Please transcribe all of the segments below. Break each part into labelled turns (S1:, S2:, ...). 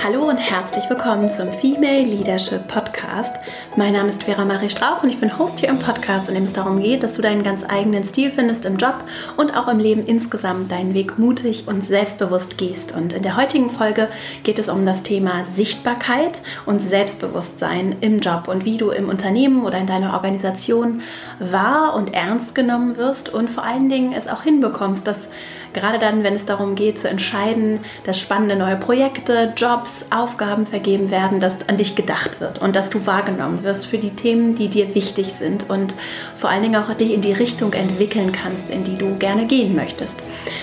S1: Hallo und herzlich willkommen zum Female Leadership Podcast. Mein Name ist Vera Marie Strauch und ich bin Host hier im Podcast, in dem es darum geht, dass du deinen ganz eigenen Stil findest im Job und auch im Leben insgesamt deinen Weg mutig und selbstbewusst gehst. Und in der heutigen Folge geht es um das Thema Sichtbarkeit und Selbstbewusstsein im Job und wie du im Unternehmen oder in deiner Organisation wahr und ernst genommen wirst und vor allen Dingen es auch hinbekommst, dass gerade dann, wenn es darum geht zu entscheiden, dass spannende neue Projekte, Jobs, Aufgaben vergeben werden, dass an dich gedacht wird und dass du wahrgenommen wirst für die Themen, die dir wichtig sind und vor allen Dingen auch dich in die Richtung entwickeln kannst, in die du gerne gehen möchtest.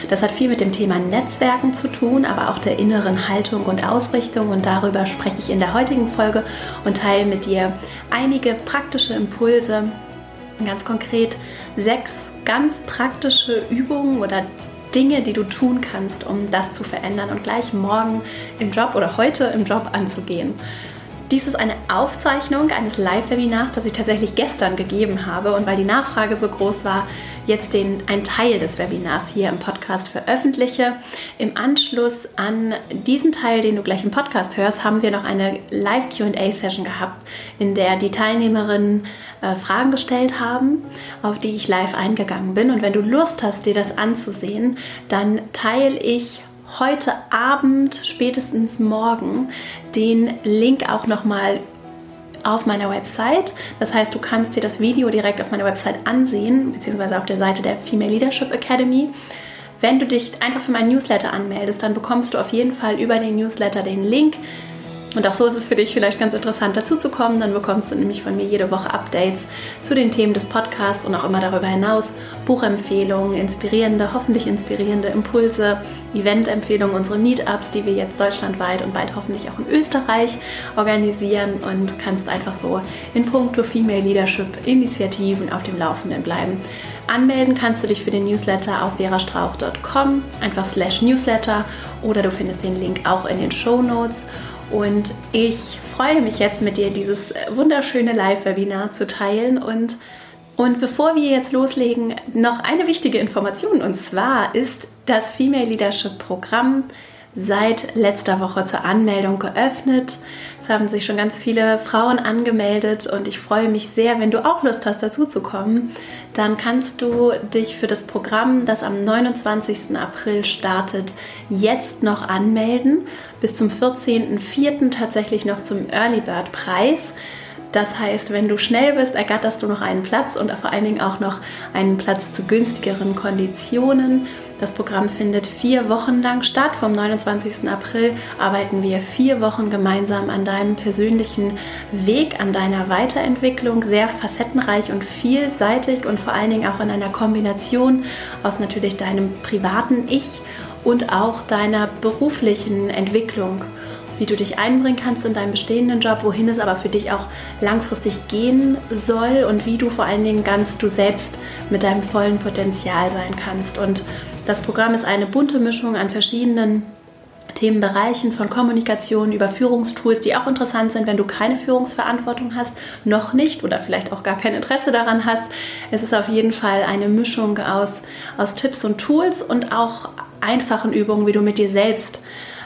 S1: Das hat viel mit dem Thema Netzwerken zu tun, aber auch der inneren Haltung und Ausrichtung und darüber spreche ich in der heutigen Folge und teile mit dir einige praktische Impulse, ganz konkret sechs ganz praktische Übungen oder Dinge, die du tun kannst, um das zu verändern und gleich morgen im Job oder heute im Job anzugehen. Dies ist eine Aufzeichnung eines Live-Webinars, das ich tatsächlich gestern gegeben habe und weil die Nachfrage so groß war, jetzt den, einen Teil des Webinars hier im Podcast veröffentliche. Im Anschluss an diesen Teil, den du gleich im Podcast hörst, haben wir noch eine Live-QA-Session gehabt, in der die Teilnehmerinnen äh, Fragen gestellt haben, auf die ich live eingegangen bin. Und wenn du Lust hast, dir das anzusehen, dann teile ich heute Abend, spätestens morgen, den Link auch nochmal auf meiner Website. Das heißt, du kannst dir das Video direkt auf meiner Website ansehen, beziehungsweise auf der Seite der Female Leadership Academy. Wenn du dich einfach für meinen Newsletter anmeldest, dann bekommst du auf jeden Fall über den Newsletter den Link und auch so ist es für dich vielleicht ganz interessant dazu zu kommen. Dann bekommst du nämlich von mir jede Woche Updates zu den Themen des Podcasts und auch immer darüber hinaus Buchempfehlungen, inspirierende, hoffentlich inspirierende Impulse, Eventempfehlungen, unsere Meetups, die wir jetzt deutschlandweit und bald hoffentlich auch in Österreich organisieren und kannst einfach so in puncto Female Leadership Initiativen auf dem Laufenden bleiben. Anmelden kannst du dich für den Newsletter auf verastrauch.com, einfach slash Newsletter oder du findest den Link auch in den Show Notes. Und ich freue mich jetzt mit dir dieses wunderschöne Live-Webinar zu teilen. Und, und bevor wir jetzt loslegen, noch eine wichtige Information. Und zwar ist das Female Leadership Programm seit letzter Woche zur Anmeldung geöffnet. Es haben sich schon ganz viele Frauen angemeldet und ich freue mich sehr, wenn du auch Lust hast, dazu zu kommen. Dann kannst du dich für das Programm, das am 29. April startet, jetzt noch anmelden. Bis zum 14.04. tatsächlich noch zum Early Bird Preis. Das heißt, wenn du schnell bist, ergatterst du noch einen Platz und vor allen Dingen auch noch einen Platz zu günstigeren Konditionen. Das Programm findet vier Wochen lang statt. Vom 29. April arbeiten wir vier Wochen gemeinsam an deinem persönlichen Weg, an deiner Weiterentwicklung. Sehr facettenreich und vielseitig und vor allen Dingen auch in einer Kombination aus natürlich deinem privaten Ich und auch deiner beruflichen Entwicklung wie du dich einbringen kannst in deinen bestehenden Job, wohin es aber für dich auch langfristig gehen soll und wie du vor allen Dingen ganz du selbst mit deinem vollen Potenzial sein kannst. Und das Programm ist eine bunte Mischung an verschiedenen Themenbereichen von Kommunikation über Führungstools, die auch interessant sind, wenn du keine Führungsverantwortung hast, noch nicht oder vielleicht auch gar kein Interesse daran hast. Es ist auf jeden Fall eine Mischung aus, aus Tipps und Tools und auch einfachen Übungen, wie du mit dir selbst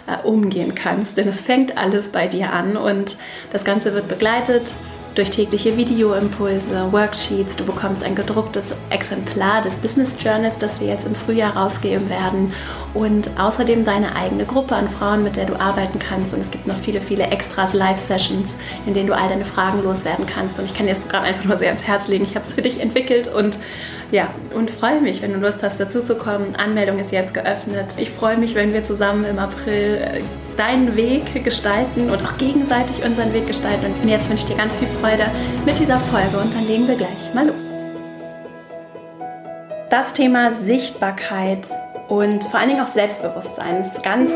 S1: äh, umgehen kannst. Denn es fängt alles bei dir an und das Ganze wird begleitet durch tägliche Videoimpulse, Worksheets. Du bekommst ein gedrucktes Exemplar des Business Journals, das wir jetzt im Frühjahr rausgeben werden. Und außerdem deine eigene Gruppe an Frauen, mit der du arbeiten kannst. Und es gibt noch viele, viele Extras, Live-Sessions, in denen du all deine Fragen loswerden kannst. Und ich kann dir das Programm einfach nur sehr ans Herz legen. Ich habe es für dich entwickelt und ja, und freue mich, wenn du Lust hast, dazu zu kommen. Anmeldung ist jetzt geöffnet. Ich freue mich, wenn wir zusammen im April äh, deinen Weg gestalten und auch gegenseitig unseren Weg gestalten. Und jetzt wünsche ich dir ganz viel Freude mit dieser Folge und dann legen wir gleich mal los. Das Thema Sichtbarkeit und vor allen Dingen auch Selbstbewusstsein ist ganz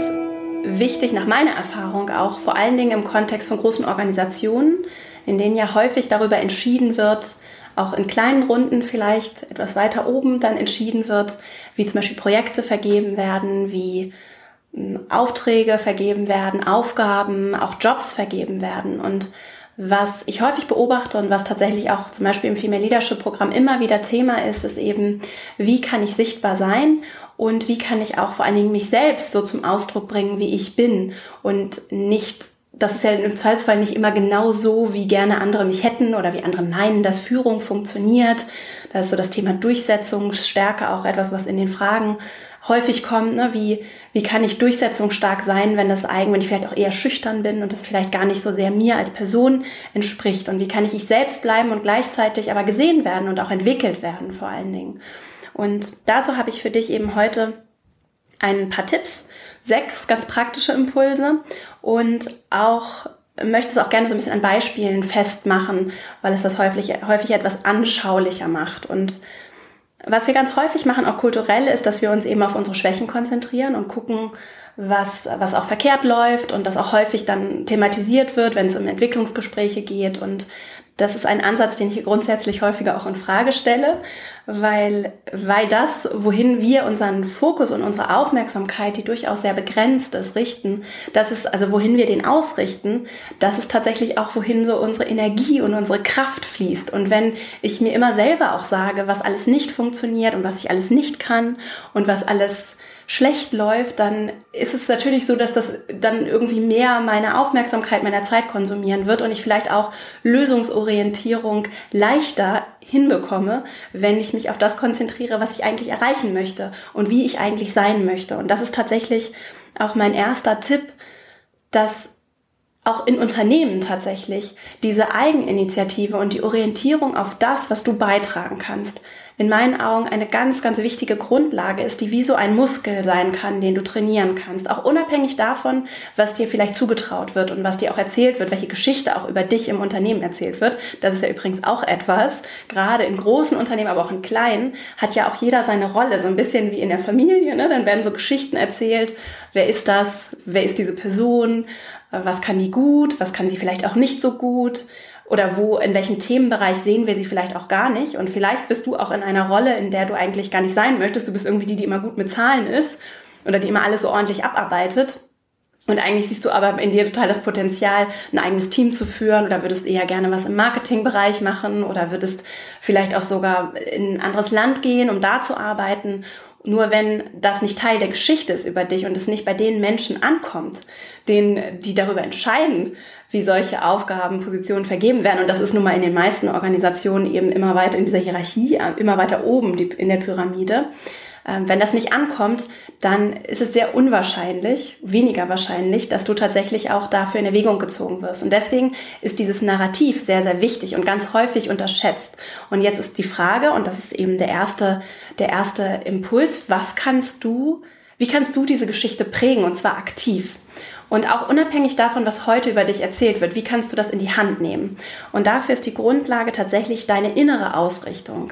S1: wichtig nach meiner Erfahrung auch, vor allen Dingen im Kontext von großen Organisationen, in denen ja häufig darüber entschieden wird, auch in kleinen Runden vielleicht etwas weiter oben dann entschieden wird, wie zum Beispiel Projekte vergeben werden, wie Aufträge vergeben werden, Aufgaben, auch Jobs vergeben werden. Und was ich häufig beobachte und was tatsächlich auch zum Beispiel im Female Leadership Programm immer wieder Thema ist, ist eben, wie kann ich sichtbar sein und wie kann ich auch vor allen Dingen mich selbst so zum Ausdruck bringen, wie ich bin und nicht das ist ja im Zweifelsfall nicht immer genau so, wie gerne andere mich hätten oder wie andere meinen, dass Führung funktioniert. Da ist so das Thema Durchsetzungsstärke auch etwas, was in den Fragen häufig kommt. Ne? Wie, wie kann ich durchsetzungsstark sein, wenn das eigen, wenn ich vielleicht auch eher schüchtern bin und das vielleicht gar nicht so sehr mir als Person entspricht? Und wie kann ich ich selbst bleiben und gleichzeitig aber gesehen werden und auch entwickelt werden vor allen Dingen? Und dazu habe ich für dich eben heute ein paar Tipps, sechs ganz praktische Impulse und auch möchte es auch gerne so ein bisschen an Beispielen festmachen, weil es das häufig, häufig etwas anschaulicher macht. Und was wir ganz häufig machen, auch kulturell, ist, dass wir uns eben auf unsere Schwächen konzentrieren und gucken, was, was auch verkehrt läuft und das auch häufig dann thematisiert wird, wenn es um Entwicklungsgespräche geht und das ist ein Ansatz, den ich grundsätzlich häufiger auch in Frage stelle, weil, weil das, wohin wir unseren Fokus und unsere Aufmerksamkeit, die durchaus sehr begrenzt ist, richten, das ist also wohin wir den ausrichten, das ist tatsächlich auch wohin so unsere Energie und unsere Kraft fließt. Und wenn ich mir immer selber auch sage, was alles nicht funktioniert und was ich alles nicht kann und was alles schlecht läuft, dann ist es natürlich so, dass das dann irgendwie mehr meine Aufmerksamkeit, meiner Zeit konsumieren wird und ich vielleicht auch Lösungsorientierung leichter hinbekomme, wenn ich mich auf das konzentriere, was ich eigentlich erreichen möchte und wie ich eigentlich sein möchte. Und das ist tatsächlich auch mein erster Tipp, dass auch in Unternehmen tatsächlich diese Eigeninitiative und die Orientierung auf das, was du beitragen kannst, in meinen Augen eine ganz, ganz wichtige Grundlage ist, die wie so ein Muskel sein kann, den du trainieren kannst. Auch unabhängig davon, was dir vielleicht zugetraut wird und was dir auch erzählt wird, welche Geschichte auch über dich im Unternehmen erzählt wird. Das ist ja übrigens auch etwas, gerade in großen Unternehmen, aber auch in kleinen, hat ja auch jeder seine Rolle, so ein bisschen wie in der Familie. Ne? Dann werden so Geschichten erzählt. Wer ist das? Wer ist diese Person? Was kann die gut? Was kann sie vielleicht auch nicht so gut? Oder wo, in welchem Themenbereich sehen wir sie vielleicht auch gar nicht. Und vielleicht bist du auch in einer Rolle, in der du eigentlich gar nicht sein möchtest. Du bist irgendwie die, die immer gut mit Zahlen ist oder die immer alles so ordentlich abarbeitet. Und eigentlich siehst du aber in dir total das Potenzial, ein eigenes Team zu führen oder würdest eher gerne was im Marketingbereich machen oder würdest vielleicht auch sogar in ein anderes Land gehen, um da zu arbeiten. Nur wenn das nicht Teil der Geschichte ist über dich und es nicht bei den Menschen ankommt, denen, die darüber entscheiden, wie solche Aufgaben, Positionen vergeben werden. Und das ist nun mal in den meisten Organisationen eben immer weiter in dieser Hierarchie, immer weiter oben in der Pyramide. Ähm, wenn das nicht ankommt, dann ist es sehr unwahrscheinlich, weniger wahrscheinlich, dass du tatsächlich auch dafür in Erwägung gezogen wirst. Und deswegen ist dieses Narrativ sehr, sehr wichtig und ganz häufig unterschätzt. Und jetzt ist die Frage, und das ist eben der erste, der erste Impuls, was kannst du, wie kannst du diese Geschichte prägen und zwar aktiv? Und auch unabhängig davon, was heute über dich erzählt wird, wie kannst du das in die Hand nehmen? Und dafür ist die Grundlage tatsächlich deine innere Ausrichtung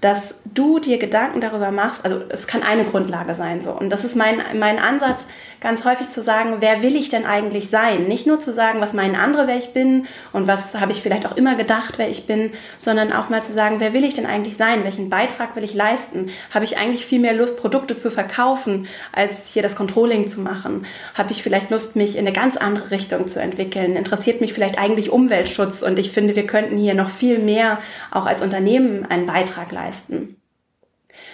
S1: dass du dir Gedanken darüber machst, also es kann eine Grundlage sein so. Und das ist mein, mein Ansatz, ganz häufig zu sagen, wer will ich denn eigentlich sein? Nicht nur zu sagen, was meinen andere, wer ich bin und was habe ich vielleicht auch immer gedacht, wer ich bin, sondern auch mal zu sagen, wer will ich denn eigentlich sein? Welchen Beitrag will ich leisten? Habe ich eigentlich viel mehr Lust, Produkte zu verkaufen, als hier das Controlling zu machen? Habe ich vielleicht Lust, mich in eine ganz andere Richtung zu entwickeln? Interessiert mich vielleicht eigentlich Umweltschutz? Und ich finde, wir könnten hier noch viel mehr auch als Unternehmen einen Beitrag leisten.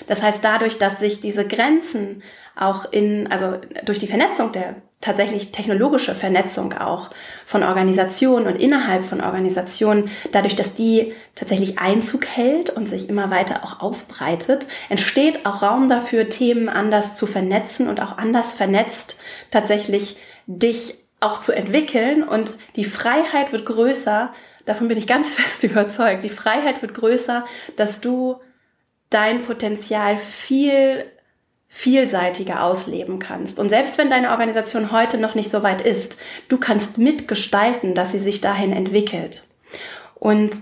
S1: Das heißt, dadurch, dass sich diese Grenzen auch in, also durch die Vernetzung der tatsächlich technologische Vernetzung auch von Organisationen und innerhalb von Organisationen, dadurch, dass die tatsächlich Einzug hält und sich immer weiter auch ausbreitet, entsteht auch Raum dafür, Themen anders zu vernetzen und auch anders vernetzt tatsächlich dich auch zu entwickeln. Und die Freiheit wird größer, davon bin ich ganz fest überzeugt, die Freiheit wird größer, dass du dein Potenzial viel vielseitiger ausleben kannst. Und selbst wenn deine Organisation heute noch nicht so weit ist, du kannst mitgestalten, dass sie sich dahin entwickelt. Und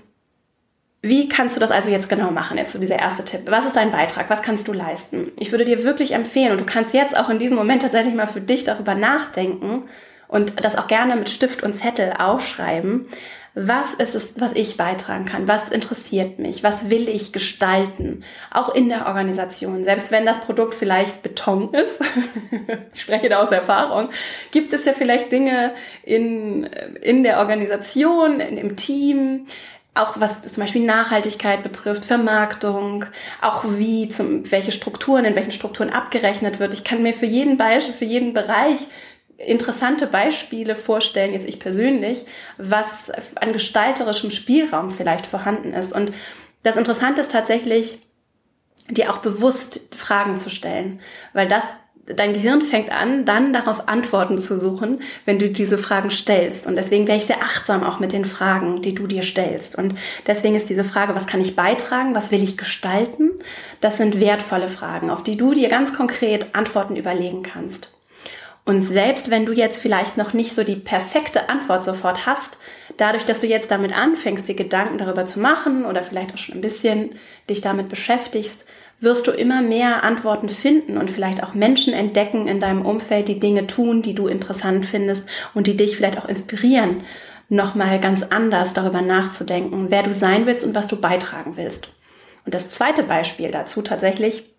S1: wie kannst du das also jetzt genau machen? Jetzt so dieser erste Tipp. Was ist dein Beitrag? Was kannst du leisten? Ich würde dir wirklich empfehlen, und du kannst jetzt auch in diesem Moment tatsächlich mal für dich darüber nachdenken, und das auch gerne mit Stift und Zettel aufschreiben. Was ist es, was ich beitragen kann? Was interessiert mich? Was will ich gestalten? Auch in der Organisation. Selbst wenn das Produkt vielleicht Beton ist, ich spreche da aus Erfahrung, gibt es ja vielleicht Dinge in, in der Organisation, in, im Team, auch was zum Beispiel Nachhaltigkeit betrifft, Vermarktung, auch wie zum, welche Strukturen, in welchen Strukturen abgerechnet wird. Ich kann mir für jeden Beispiel, für jeden Bereich interessante Beispiele vorstellen, jetzt ich persönlich, was an gestalterischem Spielraum vielleicht vorhanden ist. Und das Interessante ist tatsächlich, dir auch bewusst Fragen zu stellen, weil das dein Gehirn fängt an, dann darauf Antworten zu suchen, wenn du diese Fragen stellst. Und deswegen wäre ich sehr achtsam auch mit den Fragen, die du dir stellst. Und deswegen ist diese Frage, was kann ich beitragen, was will ich gestalten, das sind wertvolle Fragen, auf die du dir ganz konkret Antworten überlegen kannst. Und selbst wenn du jetzt vielleicht noch nicht so die perfekte Antwort sofort hast, dadurch, dass du jetzt damit anfängst, dir Gedanken darüber zu machen oder vielleicht auch schon ein bisschen dich damit beschäftigst, wirst du immer mehr Antworten finden und vielleicht auch Menschen entdecken in deinem Umfeld, die Dinge tun, die du interessant findest und die dich vielleicht auch inspirieren, nochmal ganz anders darüber nachzudenken, wer du sein willst und was du beitragen willst. Und das zweite Beispiel dazu tatsächlich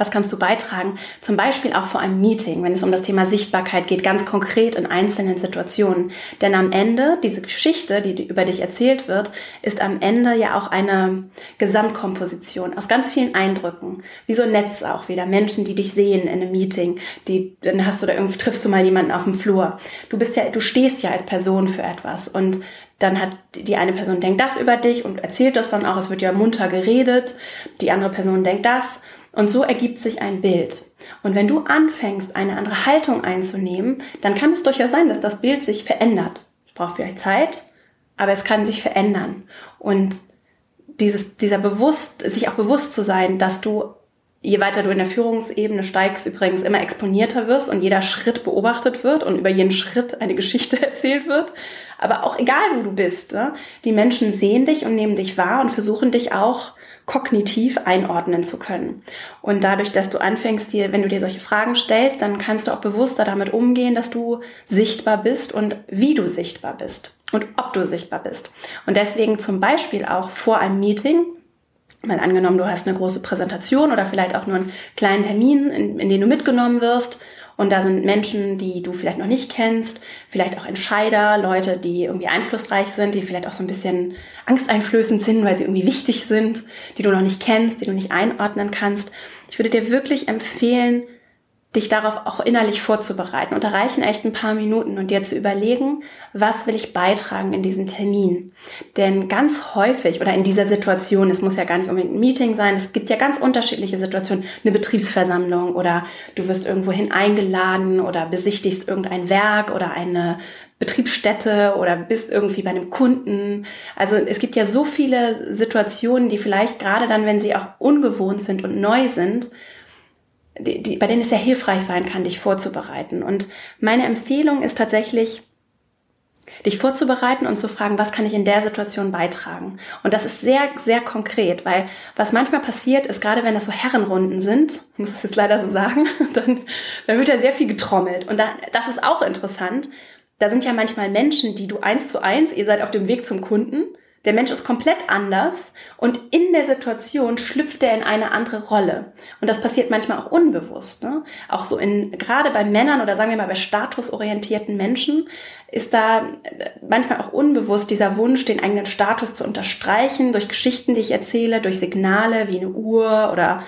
S1: was kannst du beitragen? Zum Beispiel auch vor einem Meeting, wenn es um das Thema Sichtbarkeit geht, ganz konkret in einzelnen Situationen. Denn am Ende, diese Geschichte, die über dich erzählt wird, ist am Ende ja auch eine Gesamtkomposition aus ganz vielen Eindrücken. Wie so ein Netz auch wieder. Menschen, die dich sehen in einem Meeting, die, dann hast du da irgendwie, triffst du mal jemanden auf dem Flur. Du bist ja, du stehst ja als Person für etwas und dann hat die eine Person denkt das über dich und erzählt das dann auch. Es wird ja munter geredet. Die andere Person denkt das und so ergibt sich ein Bild. Und wenn du anfängst, eine andere Haltung einzunehmen, dann kann es durchaus sein, dass das Bild sich verändert. Es braucht vielleicht Zeit, aber es kann sich verändern. Und dieses, dieser bewusst, sich auch bewusst zu sein, dass du, je weiter du in der Führungsebene steigst, übrigens immer exponierter wirst und jeder Schritt beobachtet wird und über jeden Schritt eine Geschichte erzählt wird. Aber auch egal, wo du bist, ne? die Menschen sehen dich und nehmen dich wahr und versuchen dich auch kognitiv einordnen zu können. Und dadurch, dass du anfängst, dir, wenn du dir solche Fragen stellst, dann kannst du auch bewusster damit umgehen, dass du sichtbar bist und wie du sichtbar bist und ob du sichtbar bist. Und deswegen zum Beispiel auch vor einem Meeting, mal angenommen, du hast eine große Präsentation oder vielleicht auch nur einen kleinen Termin, in, in den du mitgenommen wirst und da sind Menschen, die du vielleicht noch nicht kennst, vielleicht auch Entscheider, Leute, die irgendwie einflussreich sind, die vielleicht auch so ein bisschen angsteinflößend sind, weil sie irgendwie wichtig sind, die du noch nicht kennst, die du nicht einordnen kannst. Ich würde dir wirklich empfehlen, dich darauf auch innerlich vorzubereiten. Und da reichen echt ein paar Minuten und dir zu überlegen, was will ich beitragen in diesem Termin. Denn ganz häufig oder in dieser Situation, es muss ja gar nicht unbedingt ein Meeting sein, es gibt ja ganz unterschiedliche Situationen, eine Betriebsversammlung oder du wirst irgendwohin eingeladen oder besichtigst irgendein Werk oder eine Betriebsstätte oder bist irgendwie bei einem Kunden. Also es gibt ja so viele Situationen, die vielleicht gerade dann, wenn sie auch ungewohnt sind und neu sind, die, die, bei denen es sehr hilfreich sein kann, dich vorzubereiten. Und meine Empfehlung ist tatsächlich, dich vorzubereiten und zu fragen, was kann ich in der Situation beitragen? Und das ist sehr, sehr konkret, weil was manchmal passiert ist, gerade wenn das so Herrenrunden sind, muss ich jetzt leider so sagen, dann, dann wird ja sehr viel getrommelt. Und da, das ist auch interessant. Da sind ja manchmal Menschen, die du eins zu eins, ihr seid auf dem Weg zum Kunden, der Mensch ist komplett anders und in der Situation schlüpft er in eine andere Rolle. Und das passiert manchmal auch unbewusst. Ne? Auch so in, gerade bei Männern oder sagen wir mal bei statusorientierten Menschen ist da manchmal auch unbewusst dieser Wunsch, den eigenen Status zu unterstreichen durch Geschichten, die ich erzähle, durch Signale wie eine Uhr oder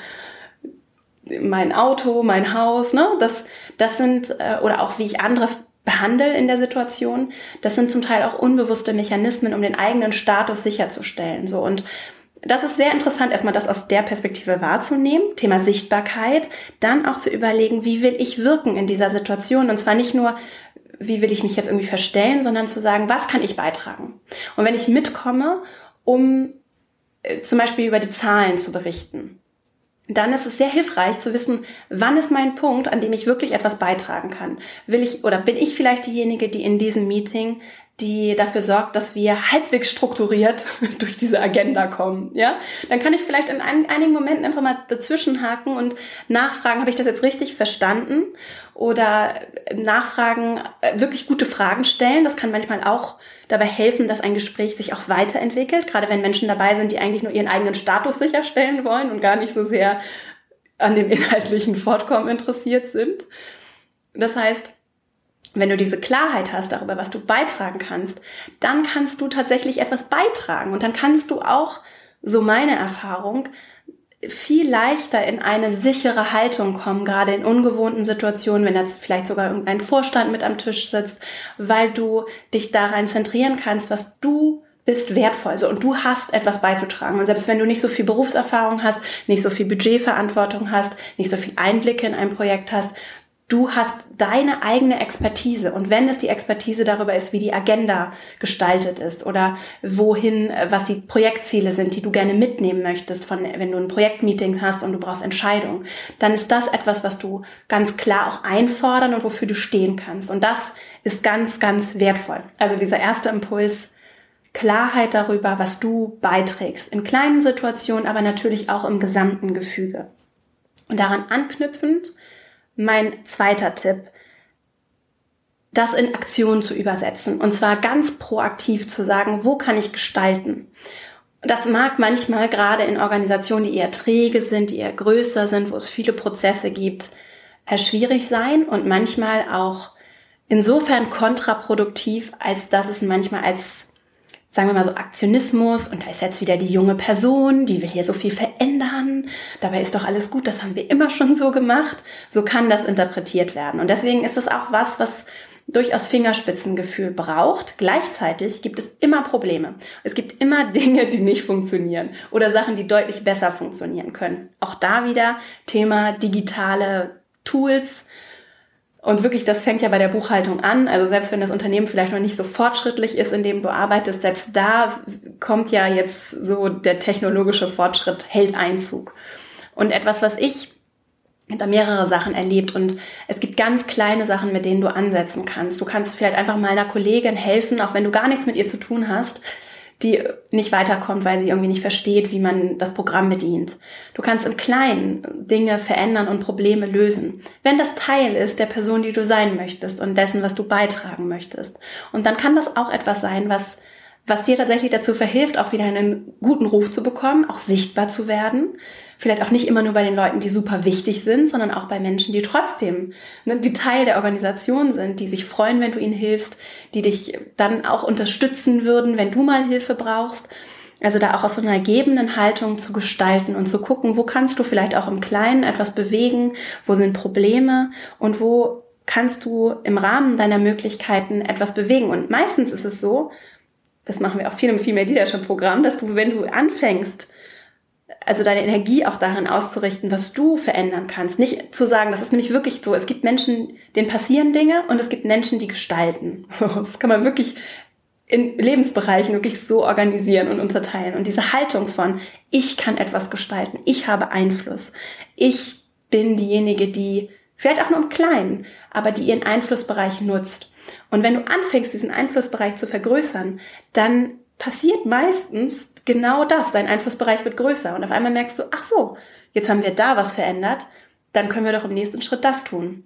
S1: mein Auto, mein Haus, ne? Das, das sind, äh, oder auch wie ich andere behandle in der Situation. Das sind zum Teil auch unbewusste Mechanismen, um den eigenen Status sicherzustellen. So und das ist sehr interessant, erstmal das aus der Perspektive wahrzunehmen, Thema Sichtbarkeit, dann auch zu überlegen, wie will ich wirken in dieser Situation und zwar nicht nur, wie will ich mich jetzt irgendwie verstellen, sondern zu sagen, was kann ich beitragen? Und wenn ich mitkomme, um äh, zum Beispiel über die Zahlen zu berichten, dann ist es sehr hilfreich zu wissen, wann ist mein Punkt, an dem ich wirklich etwas beitragen kann. Will ich oder bin ich vielleicht diejenige, die in diesem Meeting die dafür sorgt, dass wir halbwegs strukturiert durch diese Agenda kommen. Ja, dann kann ich vielleicht in ein, einigen Momenten einfach mal dazwischenhaken und nachfragen, habe ich das jetzt richtig verstanden? Oder nachfragen, äh, wirklich gute Fragen stellen. Das kann manchmal auch dabei helfen, dass ein Gespräch sich auch weiterentwickelt. Gerade wenn Menschen dabei sind, die eigentlich nur ihren eigenen Status sicherstellen wollen und gar nicht so sehr an dem inhaltlichen Fortkommen interessiert sind. Das heißt, wenn du diese Klarheit hast darüber, was du beitragen kannst, dann kannst du tatsächlich etwas beitragen und dann kannst du auch, so meine Erfahrung, viel leichter in eine sichere Haltung kommen, gerade in ungewohnten Situationen, wenn jetzt vielleicht sogar irgendein Vorstand mit am Tisch sitzt, weil du dich daran zentrieren kannst, was du bist wertvoll so, und du hast etwas beizutragen. Und selbst wenn du nicht so viel Berufserfahrung hast, nicht so viel Budgetverantwortung hast, nicht so viel Einblicke in ein Projekt hast, Du hast deine eigene Expertise und wenn es die Expertise darüber ist, wie die Agenda gestaltet ist oder wohin, äh, was die Projektziele sind, die du gerne mitnehmen möchtest, von, wenn du ein Projektmeeting hast und du brauchst Entscheidungen, dann ist das etwas, was du ganz klar auch einfordern und wofür du stehen kannst. Und das ist ganz, ganz wertvoll. Also dieser erste Impuls, Klarheit darüber, was du beiträgst. In kleinen Situationen, aber natürlich auch im gesamten Gefüge. Und daran anknüpfend, mein zweiter Tipp, das in Aktion zu übersetzen. Und zwar ganz proaktiv zu sagen, wo kann ich gestalten? Das mag manchmal gerade in Organisationen, die eher träge sind, die eher größer sind, wo es viele Prozesse gibt, schwierig sein und manchmal auch insofern kontraproduktiv, als dass es manchmal als sagen wir mal so Aktionismus und da ist jetzt wieder die junge Person, die will hier so viel verändern. Dabei ist doch alles gut, das haben wir immer schon so gemacht. So kann das interpretiert werden. Und deswegen ist das auch was, was durchaus Fingerspitzengefühl braucht. Gleichzeitig gibt es immer Probleme. Es gibt immer Dinge, die nicht funktionieren oder Sachen, die deutlich besser funktionieren können. Auch da wieder Thema digitale Tools, und wirklich, das fängt ja bei der Buchhaltung an. Also selbst wenn das Unternehmen vielleicht noch nicht so fortschrittlich ist, in dem du arbeitest, selbst da kommt ja jetzt so der technologische Fortschritt, hält Einzug. Und etwas, was ich da mehrere Sachen erlebt und es gibt ganz kleine Sachen, mit denen du ansetzen kannst. Du kannst vielleicht einfach mal einer Kollegin helfen, auch wenn du gar nichts mit ihr zu tun hast, die nicht weiterkommt, weil sie irgendwie nicht versteht, wie man das Programm bedient. Du kannst im Kleinen Dinge verändern und Probleme lösen, wenn das Teil ist der Person, die du sein möchtest und dessen, was du beitragen möchtest. Und dann kann das auch etwas sein, was was dir tatsächlich dazu verhilft, auch wieder einen guten Ruf zu bekommen, auch sichtbar zu werden. Vielleicht auch nicht immer nur bei den Leuten, die super wichtig sind, sondern auch bei Menschen, die trotzdem ne, die Teil der Organisation sind, die sich freuen, wenn du ihnen hilfst, die dich dann auch unterstützen würden, wenn du mal Hilfe brauchst. Also da auch aus so einer ergebenen Haltung zu gestalten und zu gucken, wo kannst du vielleicht auch im Kleinen etwas bewegen, wo sind Probleme und wo kannst du im Rahmen deiner Möglichkeiten etwas bewegen. Und meistens ist es so, das machen wir auch viel im Female Leadership Programm, dass du, wenn du anfängst, also deine Energie auch darin auszurichten, was du verändern kannst. Nicht zu sagen, das ist nämlich wirklich so, es gibt Menschen, denen passieren Dinge und es gibt Menschen, die gestalten. Das kann man wirklich in Lebensbereichen wirklich so organisieren und unterteilen. Und diese Haltung von, ich kann etwas gestalten, ich habe Einfluss, ich bin diejenige, die vielleicht auch nur im Kleinen, aber die ihren Einflussbereich nutzt und wenn du anfängst, diesen Einflussbereich zu vergrößern, dann passiert meistens genau das. Dein Einflussbereich wird größer und auf einmal merkst du, ach so, jetzt haben wir da was verändert, dann können wir doch im nächsten Schritt das tun.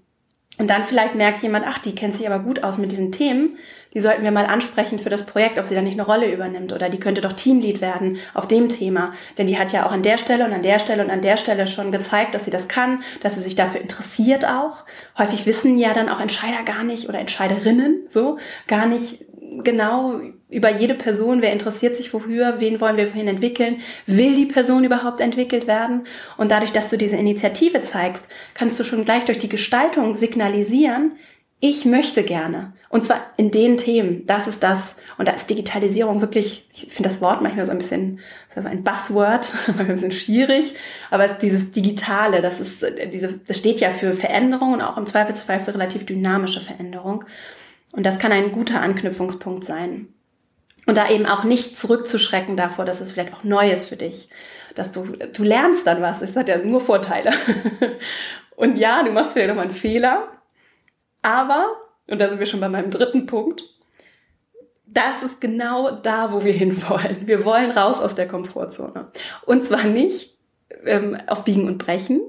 S1: Und dann vielleicht merkt jemand, ach, die kennt sich aber gut aus mit diesen Themen, die sollten wir mal ansprechen für das Projekt, ob sie da nicht eine Rolle übernimmt oder die könnte doch Teamlead werden auf dem Thema. Denn die hat ja auch an der Stelle und an der Stelle und an der Stelle schon gezeigt, dass sie das kann, dass sie sich dafür interessiert auch. Häufig wissen ja dann auch Entscheider gar nicht oder Entscheiderinnen so gar nicht genau über jede Person, wer interessiert sich wofür, wen wollen wir wohin entwickeln, will die Person überhaupt entwickelt werden? Und dadurch, dass du diese Initiative zeigst, kannst du schon gleich durch die Gestaltung signalisieren, ich möchte gerne. Und zwar in den Themen. Das ist das. Und da ist Digitalisierung wirklich, ich finde das Wort manchmal so ein bisschen, das ist ein Buzzword, ein bisschen schwierig. Aber dieses Digitale, das ist, diese, das steht ja für Veränderung und auch im Zweifelsfall für relativ dynamische Veränderung. Und das kann ein guter Anknüpfungspunkt sein. Und da eben auch nicht zurückzuschrecken davor, dass es vielleicht auch neu ist für dich. Dass du, du lernst dann was. Es hat ja nur Vorteile. Und ja, du machst vielleicht nochmal einen Fehler. Aber, und da sind wir schon bei meinem dritten Punkt, das ist genau da, wo wir hinwollen. Wir wollen raus aus der Komfortzone. Und zwar nicht ähm, auf Biegen und Brechen,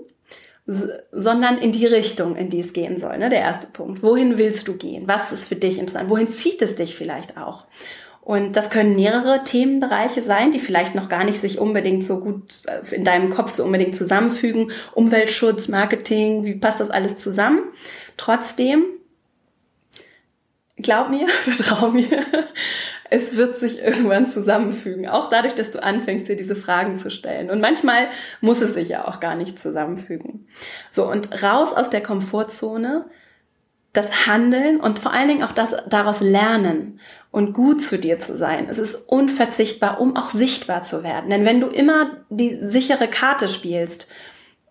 S1: sondern in die Richtung, in die es gehen soll. Ne? Der erste Punkt. Wohin willst du gehen? Was ist für dich interessant? Wohin zieht es dich vielleicht auch? Und das können mehrere Themenbereiche sein, die vielleicht noch gar nicht sich unbedingt so gut äh, in deinem Kopf so unbedingt zusammenfügen. Umweltschutz, Marketing, wie passt das alles zusammen? Trotzdem, glaub mir, vertrau mir, es wird sich irgendwann zusammenfügen. Auch dadurch, dass du anfängst, dir diese Fragen zu stellen. Und manchmal muss es sich ja auch gar nicht zusammenfügen. So, und raus aus der Komfortzone das Handeln und vor allen Dingen auch das daraus lernen und gut zu dir zu sein. Es ist unverzichtbar, um auch sichtbar zu werden. Denn wenn du immer die sichere Karte spielst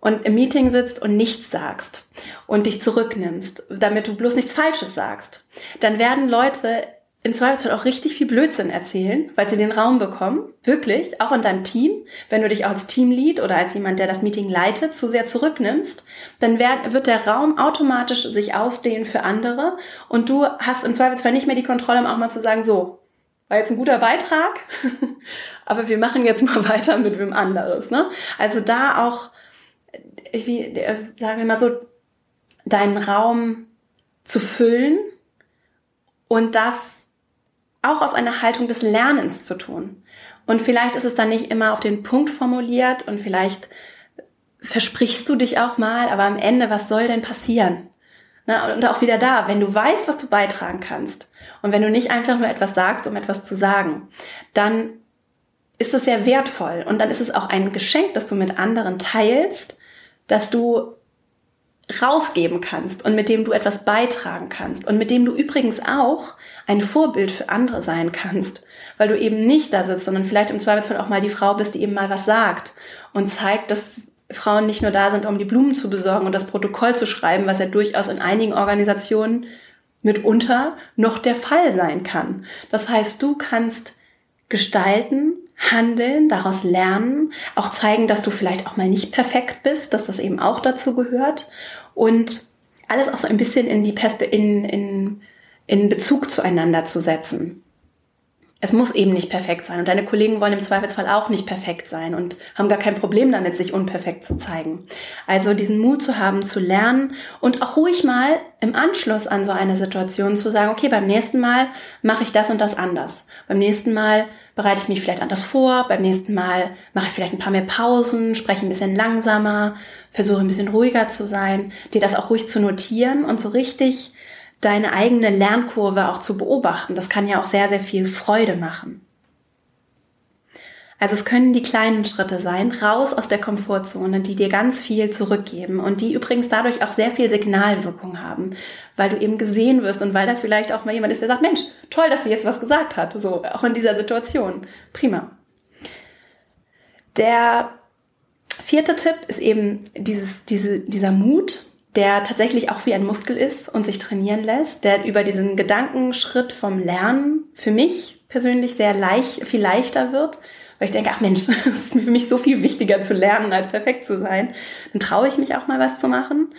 S1: und im Meeting sitzt und nichts sagst und dich zurücknimmst, damit du bloß nichts Falsches sagst, dann werden Leute im Zweifelsfall auch richtig viel Blödsinn erzählen, weil sie den Raum bekommen. Wirklich, auch in deinem Team. Wenn du dich auch als Teamlead oder als jemand, der das Meeting leitet, zu sehr zurücknimmst, dann wird der Raum automatisch sich ausdehnen für andere und du hast im Zweifelsfall nicht mehr die Kontrolle, um auch mal zu sagen, so, war jetzt ein guter Beitrag, aber wir machen jetzt mal weiter mit wem anderes. Ne? Also da auch, wie, sagen wir mal so, deinen Raum zu füllen und das auch aus einer Haltung des Lernens zu tun. Und vielleicht ist es dann nicht immer auf den Punkt formuliert und vielleicht versprichst du dich auch mal, aber am Ende, was soll denn passieren? Na, und auch wieder da, wenn du weißt, was du beitragen kannst und wenn du nicht einfach nur etwas sagst, um etwas zu sagen, dann ist es sehr wertvoll und dann ist es auch ein Geschenk, das du mit anderen teilst, dass du rausgeben kannst und mit dem du etwas beitragen kannst und mit dem du übrigens auch ein Vorbild für andere sein kannst, weil du eben nicht da sitzt, sondern vielleicht im Zweifelsfall auch mal die Frau bist, die eben mal was sagt und zeigt, dass Frauen nicht nur da sind, um die Blumen zu besorgen und das Protokoll zu schreiben, was ja durchaus in einigen Organisationen mitunter noch der Fall sein kann. Das heißt, du kannst gestalten, handeln, daraus lernen, auch zeigen, dass du vielleicht auch mal nicht perfekt bist, dass das eben auch dazu gehört und alles auch so ein bisschen in die Perspe in, in, in Bezug zueinander zu setzen. Es muss eben nicht perfekt sein und deine Kollegen wollen im Zweifelsfall auch nicht perfekt sein und haben gar kein Problem damit, sich unperfekt zu zeigen. Also diesen Mut zu haben, zu lernen und auch ruhig mal im Anschluss an so eine Situation zu sagen, okay, beim nächsten Mal mache ich das und das anders. Beim nächsten Mal bereite ich mich vielleicht anders vor, beim nächsten Mal mache ich vielleicht ein paar mehr Pausen, spreche ein bisschen langsamer, versuche ein bisschen ruhiger zu sein, dir das auch ruhig zu notieren und so richtig deine eigene Lernkurve auch zu beobachten. Das kann ja auch sehr, sehr viel Freude machen. Also es können die kleinen Schritte sein, raus aus der Komfortzone, die dir ganz viel zurückgeben und die übrigens dadurch auch sehr viel Signalwirkung haben, weil du eben gesehen wirst und weil da vielleicht auch mal jemand ist, der sagt, Mensch, toll, dass sie jetzt was gesagt hat, so auch in dieser Situation. Prima. Der vierte Tipp ist eben dieses, diese, dieser Mut, der tatsächlich auch wie ein Muskel ist und sich trainieren lässt, der über diesen Gedankenschritt vom Lernen für mich persönlich sehr leicht, viel leichter wird, weil ich denke, ach Mensch, es ist für mich so viel wichtiger zu lernen, als perfekt zu sein. Dann traue ich mich auch mal was zu machen.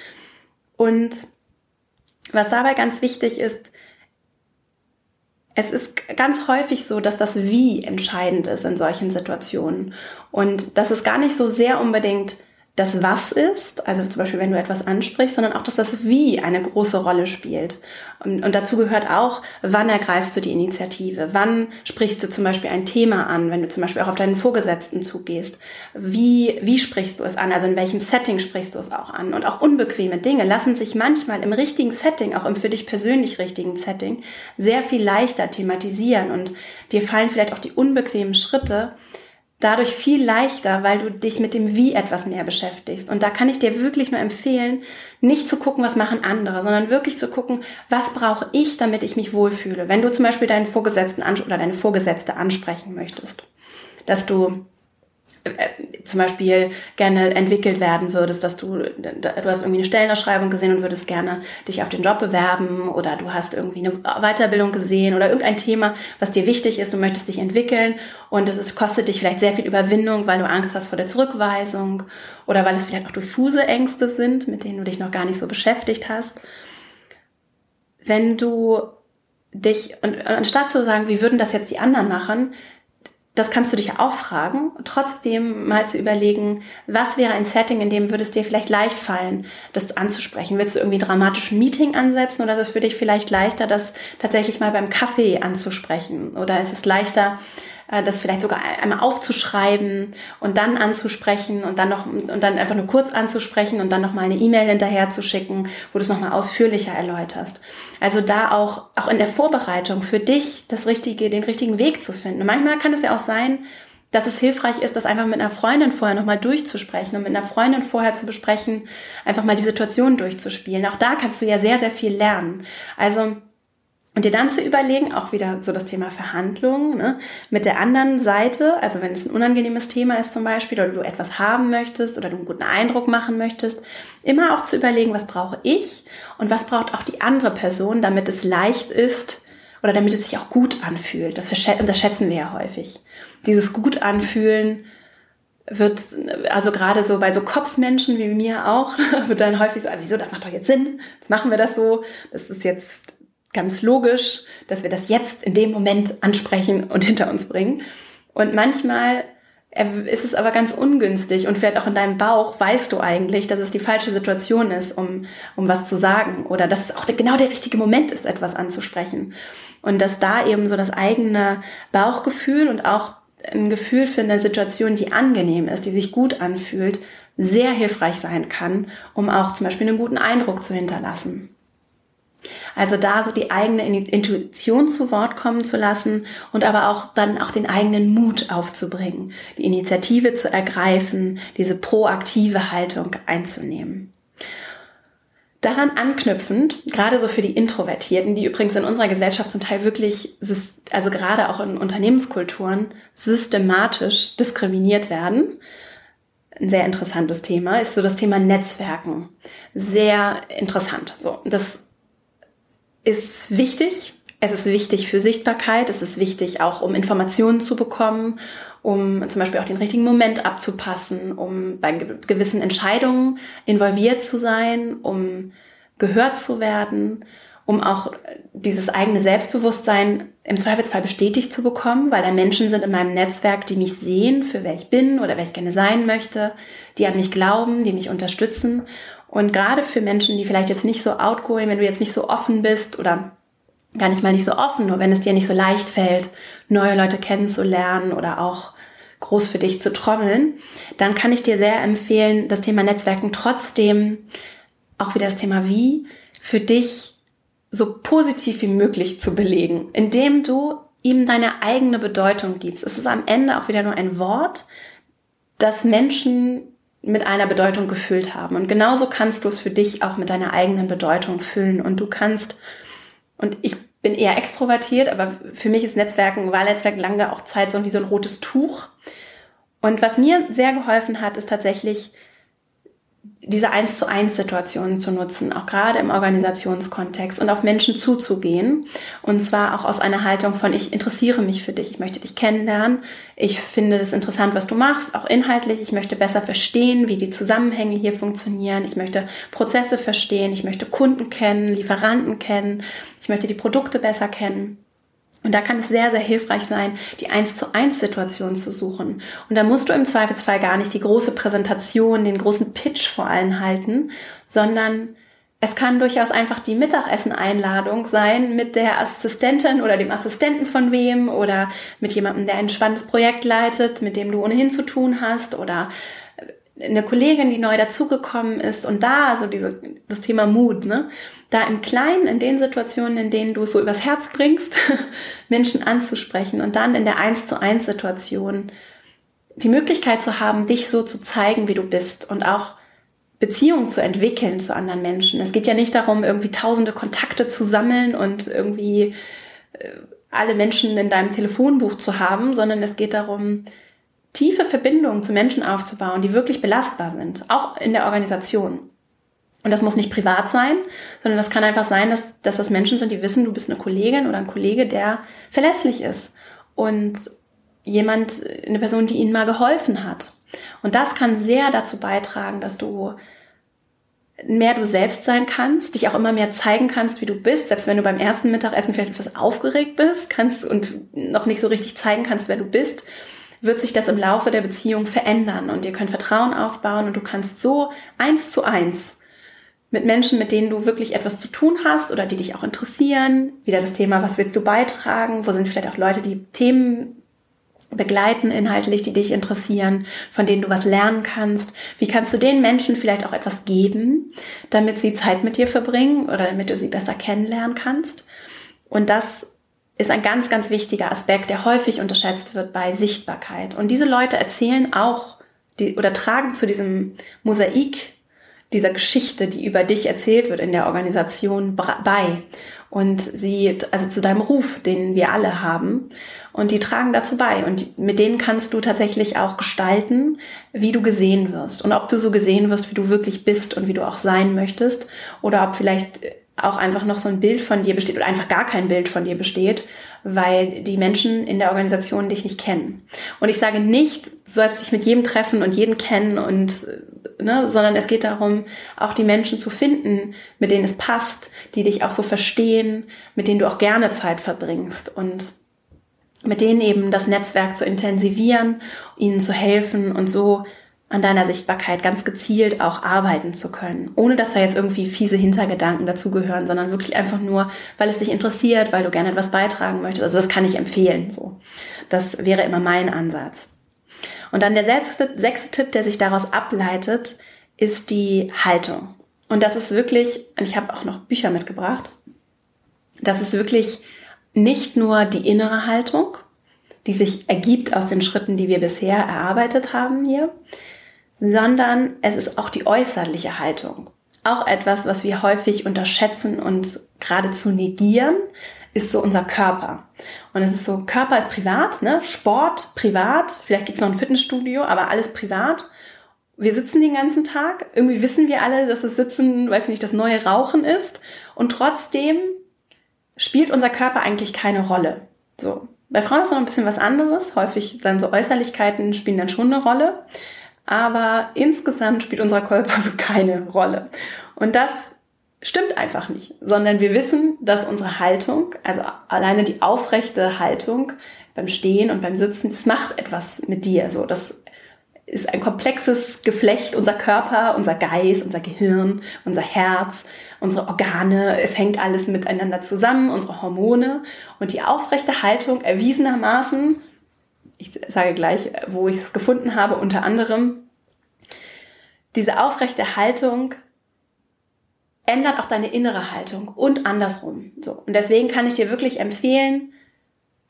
S1: Und was dabei ganz wichtig ist, es ist ganz häufig so, dass das Wie entscheidend ist in solchen Situationen. Und dass es gar nicht so sehr unbedingt das Was ist, also zum Beispiel wenn du etwas ansprichst, sondern auch, dass das Wie eine große Rolle spielt. Und, und, dazu gehört auch, wann ergreifst du die Initiative? Wann sprichst du zum Beispiel ein Thema an, wenn du zum Beispiel auch auf deinen Vorgesetzten zugehst? Wie, wie sprichst du es an? Also in welchem Setting sprichst du es auch an? Und auch unbequeme Dinge lassen sich manchmal im richtigen Setting, auch im für dich persönlich richtigen Setting, sehr viel leichter thematisieren. Und dir fallen vielleicht auch die unbequemen Schritte, dadurch viel leichter, weil du dich mit dem Wie etwas mehr beschäftigst. Und da kann ich dir wirklich nur empfehlen, nicht zu gucken, was machen andere, sondern wirklich zu gucken, was brauche ich, damit ich mich wohlfühle. Wenn du zum Beispiel deinen Vorgesetzten oder deine Vorgesetzte ansprechen möchtest, dass du zum Beispiel gerne entwickelt werden würdest, dass du, du hast irgendwie eine Stellenausschreibung gesehen und würdest gerne dich auf den Job bewerben oder du hast irgendwie eine Weiterbildung gesehen oder irgendein Thema, was dir wichtig ist, du möchtest dich entwickeln und es ist, kostet dich vielleicht sehr viel Überwindung, weil du Angst hast vor der Zurückweisung oder weil es vielleicht auch diffuse Ängste sind, mit denen du dich noch gar nicht so beschäftigt hast. Wenn du dich, und anstatt zu sagen, wie würden das jetzt die anderen machen, das kannst du dich auch fragen, trotzdem mal zu überlegen, was wäre ein Setting, in dem würde es dir vielleicht leicht fallen, das anzusprechen? Willst du irgendwie ein dramatisches Meeting ansetzen oder ist es für dich vielleicht leichter, das tatsächlich mal beim Kaffee anzusprechen? Oder ist es leichter, das vielleicht sogar einmal aufzuschreiben und dann anzusprechen und dann noch und dann einfach nur kurz anzusprechen und dann noch mal eine E-Mail hinterher zu schicken, wo du es noch mal ausführlicher erläuterst. Also da auch auch in der Vorbereitung für dich das richtige den richtigen Weg zu finden. Und manchmal kann es ja auch sein, dass es hilfreich ist, das einfach mit einer Freundin vorher nochmal durchzusprechen und mit einer Freundin vorher zu besprechen, einfach mal die Situation durchzuspielen. Auch da kannst du ja sehr, sehr viel lernen. Also und dir dann zu überlegen, auch wieder so das Thema Verhandlungen, ne, mit der anderen Seite, also wenn es ein unangenehmes Thema ist zum Beispiel, oder du etwas haben möchtest oder du einen guten Eindruck machen möchtest, immer auch zu überlegen, was brauche ich und was braucht auch die andere Person, damit es leicht ist oder damit es sich auch gut anfühlt. Das unterschätzen wir ja häufig. Dieses gut anfühlen wird, also gerade so bei so Kopfmenschen wie mir auch, wird dann häufig so, ah, wieso, das macht doch jetzt Sinn, jetzt machen wir das so, das ist jetzt ganz logisch, dass wir das jetzt in dem Moment ansprechen und hinter uns bringen. Und manchmal ist es aber ganz ungünstig und vielleicht auch in deinem Bauch weißt du eigentlich, dass es die falsche Situation ist, um, um was zu sagen oder dass es auch genau der richtige Moment ist, etwas anzusprechen. Und dass da eben so das eigene Bauchgefühl und auch ein Gefühl für eine Situation, die angenehm ist, die sich gut anfühlt, sehr hilfreich sein kann, um auch zum Beispiel einen guten Eindruck zu hinterlassen. Also da so die eigene Intuition zu Wort kommen zu lassen und aber auch dann auch den eigenen Mut aufzubringen, die Initiative zu ergreifen, diese proaktive Haltung einzunehmen. Daran anknüpfend, gerade so für die Introvertierten, die übrigens in unserer Gesellschaft zum Teil wirklich, also gerade auch in Unternehmenskulturen, systematisch diskriminiert werden, ein sehr interessantes Thema, ist so das Thema Netzwerken. Sehr interessant. So, das ist wichtig. Es ist wichtig für Sichtbarkeit. Es ist wichtig auch, um Informationen zu bekommen, um zum Beispiel auch den richtigen Moment abzupassen, um bei gewissen Entscheidungen involviert zu sein, um gehört zu werden, um auch dieses eigene Selbstbewusstsein im Zweifelsfall bestätigt zu bekommen, weil da Menschen sind in meinem Netzwerk, die mich sehen, für wer ich bin oder wer ich gerne sein möchte, die an mich glauben, die mich unterstützen. Und gerade für Menschen, die vielleicht jetzt nicht so outgoing, wenn du jetzt nicht so offen bist oder gar nicht mal nicht so offen, nur wenn es dir nicht so leicht fällt, neue Leute kennenzulernen oder auch groß für dich zu trommeln, dann kann ich dir sehr empfehlen, das Thema Netzwerken trotzdem, auch wieder das Thema wie, für dich so positiv wie möglich zu belegen, indem du ihm deine eigene Bedeutung gibst. Es ist am Ende auch wieder nur ein Wort, das Menschen mit einer Bedeutung gefüllt haben. Und genauso kannst du es für dich auch mit deiner eigenen Bedeutung füllen. Und du kannst, und ich bin eher extrovertiert, aber für mich ist Netzwerken, Wahlnetzwerken lange auch Zeit so wie so ein rotes Tuch. Und was mir sehr geholfen hat, ist tatsächlich diese eins zu eins Situation zu nutzen, auch gerade im Organisationskontext und auf Menschen zuzugehen. Und zwar auch aus einer Haltung von, ich interessiere mich für dich, ich möchte dich kennenlernen, ich finde es interessant, was du machst, auch inhaltlich, ich möchte besser verstehen, wie die Zusammenhänge hier funktionieren, ich möchte Prozesse verstehen, ich möchte Kunden kennen, Lieferanten kennen, ich möchte die Produkte besser kennen. Und da kann es sehr, sehr hilfreich sein, die 1 zu 1 Situation zu suchen. Und da musst du im Zweifelsfall gar nicht die große Präsentation, den großen Pitch vor allen halten, sondern es kann durchaus einfach die Mittagessen-Einladung sein mit der Assistentin oder dem Assistenten von wem oder mit jemandem, der ein spannendes Projekt leitet, mit dem du ohnehin zu tun hast oder eine Kollegin, die neu dazugekommen ist und da, also diese, das Thema Mut, ne, da im Kleinen, in den Situationen, in denen du es so übers Herz bringst, Menschen anzusprechen und dann in der Eins zu eins Situation die Möglichkeit zu haben, dich so zu zeigen, wie du bist und auch Beziehungen zu entwickeln zu anderen Menschen. Es geht ja nicht darum, irgendwie tausende Kontakte zu sammeln und irgendwie äh, alle Menschen in deinem Telefonbuch zu haben, sondern es geht darum, tiefe Verbindungen zu Menschen aufzubauen, die wirklich belastbar sind, auch in der Organisation. Und das muss nicht privat sein, sondern das kann einfach sein, dass, dass das Menschen sind, die wissen, du bist eine Kollegin oder ein Kollege, der verlässlich ist und jemand, eine Person, die ihnen mal geholfen hat. Und das kann sehr dazu beitragen, dass du mehr du selbst sein kannst, dich auch immer mehr zeigen kannst, wie du bist, selbst wenn du beim ersten Mittagessen vielleicht etwas aufgeregt bist, kannst und noch nicht so richtig zeigen kannst, wer du bist, wird sich das im Laufe der Beziehung verändern und ihr könnt Vertrauen aufbauen und du kannst so eins zu eins mit Menschen, mit denen du wirklich etwas zu tun hast oder die dich auch interessieren, wieder das Thema, was willst du beitragen, wo sind vielleicht auch Leute, die Themen begleiten inhaltlich, die dich interessieren, von denen du was lernen kannst? Wie kannst du den Menschen vielleicht auch etwas geben, damit sie Zeit mit dir verbringen oder damit du sie besser kennenlernen kannst? Und das ist ein ganz, ganz wichtiger Aspekt, der häufig unterschätzt wird bei Sichtbarkeit. Und diese Leute erzählen auch die, oder tragen zu diesem Mosaik dieser Geschichte, die über dich erzählt wird in der Organisation bei. Und sie, also zu deinem Ruf, den wir alle haben. Und die tragen dazu bei. Und mit denen kannst du tatsächlich auch gestalten, wie du gesehen wirst. Und ob du so gesehen wirst, wie du wirklich bist und wie du auch sein möchtest. Oder ob vielleicht auch einfach noch so ein Bild von dir besteht oder einfach gar kein Bild von dir besteht, weil die Menschen in der Organisation dich nicht kennen. Und ich sage nicht, du sollst dich mit jedem treffen und jeden kennen und, ne, sondern es geht darum, auch die Menschen zu finden, mit denen es passt, die dich auch so verstehen, mit denen du auch gerne Zeit verbringst und mit denen eben das Netzwerk zu intensivieren, ihnen zu helfen und so an deiner Sichtbarkeit ganz gezielt auch arbeiten zu können, ohne dass da jetzt irgendwie fiese Hintergedanken dazugehören, sondern wirklich einfach nur, weil es dich interessiert, weil du gerne etwas beitragen möchtest. Also das kann ich empfehlen. So, das wäre immer mein Ansatz. Und dann der sechste, sechste Tipp, der sich daraus ableitet, ist die Haltung. Und das ist wirklich, und ich habe auch noch Bücher mitgebracht, das ist wirklich nicht nur die innere Haltung, die sich ergibt aus den Schritten, die wir bisher erarbeitet haben hier, sondern es ist auch die äußerliche Haltung. Auch etwas, was wir häufig unterschätzen und geradezu negieren, ist so unser Körper. Und es ist so, Körper ist privat, ne? Sport privat, vielleicht gibt es noch ein Fitnessstudio, aber alles privat. Wir sitzen den ganzen Tag. Irgendwie wissen wir alle, dass das Sitzen, weiß ich nicht, das neue Rauchen ist. Und trotzdem spielt unser Körper eigentlich keine Rolle. So. Bei Frauen ist noch ein bisschen was anderes. Häufig dann so Äußerlichkeiten spielen dann schon eine Rolle aber insgesamt spielt unser Körper so keine Rolle. Und das stimmt einfach nicht, sondern wir wissen, dass unsere Haltung, also alleine die aufrechte Haltung beim Stehen und beim Sitzen, das macht etwas mit dir. So, das ist ein komplexes Geflecht, unser Körper, unser Geist, unser Gehirn, unser Herz, unsere Organe, es hängt alles miteinander zusammen, unsere Hormone und die aufrechte Haltung erwiesenermaßen ich sage gleich, wo ich es gefunden habe, unter anderem, diese aufrechte Haltung ändert auch deine innere Haltung und andersrum. So. Und deswegen kann ich dir wirklich empfehlen,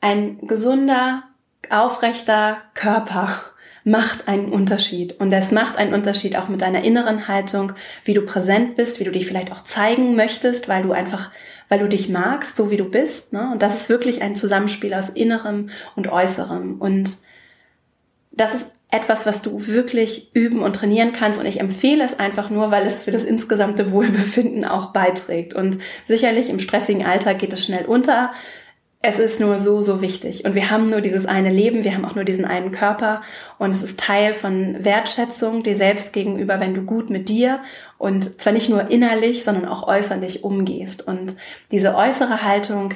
S1: ein gesunder, aufrechter Körper macht einen Unterschied. Und es macht einen Unterschied auch mit deiner inneren Haltung, wie du präsent bist, wie du dich vielleicht auch zeigen möchtest, weil du einfach weil du dich magst, so wie du bist. Ne? Und das ist wirklich ein Zusammenspiel aus Innerem und Äußerem. Und das ist etwas, was du wirklich üben und trainieren kannst. Und ich empfehle es einfach nur, weil es für das insgesamte Wohlbefinden auch beiträgt. Und sicherlich im stressigen Alltag geht es schnell unter es ist nur so, so wichtig. Und wir haben nur dieses eine Leben, wir haben auch nur diesen einen Körper. Und es ist Teil von Wertschätzung dir selbst gegenüber, wenn du gut mit dir und zwar nicht nur innerlich, sondern auch äußerlich umgehst. Und diese äußere Haltung